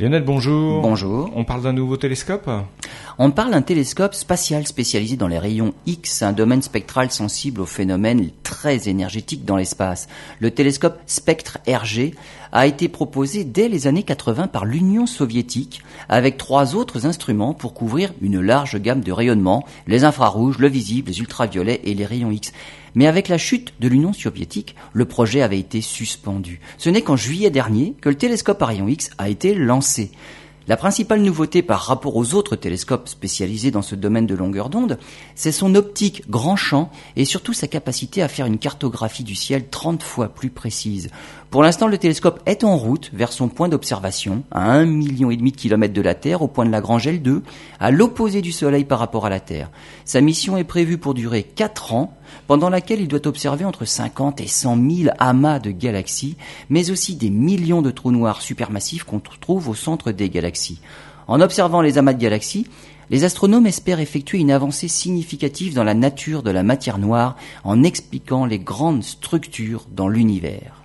Lionel, bonjour. Bonjour. On parle d'un nouveau télescope? On parle d'un télescope spatial spécialisé dans les rayons X, un domaine spectral sensible aux phénomènes très énergétiques dans l'espace. Le télescope Spectre RG a été proposé dès les années 80 par l'Union soviétique avec trois autres instruments pour couvrir une large gamme de rayonnements, les infrarouges, le visible, les ultraviolets et les rayons X. Mais avec la chute de l'Union soviétique, le projet avait été suspendu. Ce n'est qu'en juillet dernier que le télescope à rayons X a été lancé. La principale nouveauté par rapport aux autres télescopes spécialisés dans ce domaine de longueur d'onde, c'est son optique grand champ et surtout sa capacité à faire une cartographie du ciel 30 fois plus précise. Pour l'instant, le télescope est en route vers son point d'observation, à 1,5 million et demi de kilomètres de la Terre, au point de Lagrange L2, à l'opposé du Soleil par rapport à la Terre. Sa mission est prévue pour durer 4 ans, pendant laquelle il doit observer entre 50 et 100 000 amas de galaxies, mais aussi des millions de trous noirs supermassifs qu'on trouve au centre des galaxies. En observant les amas de galaxies, les astronomes espèrent effectuer une avancée significative dans la nature de la matière noire en expliquant les grandes structures dans l'univers.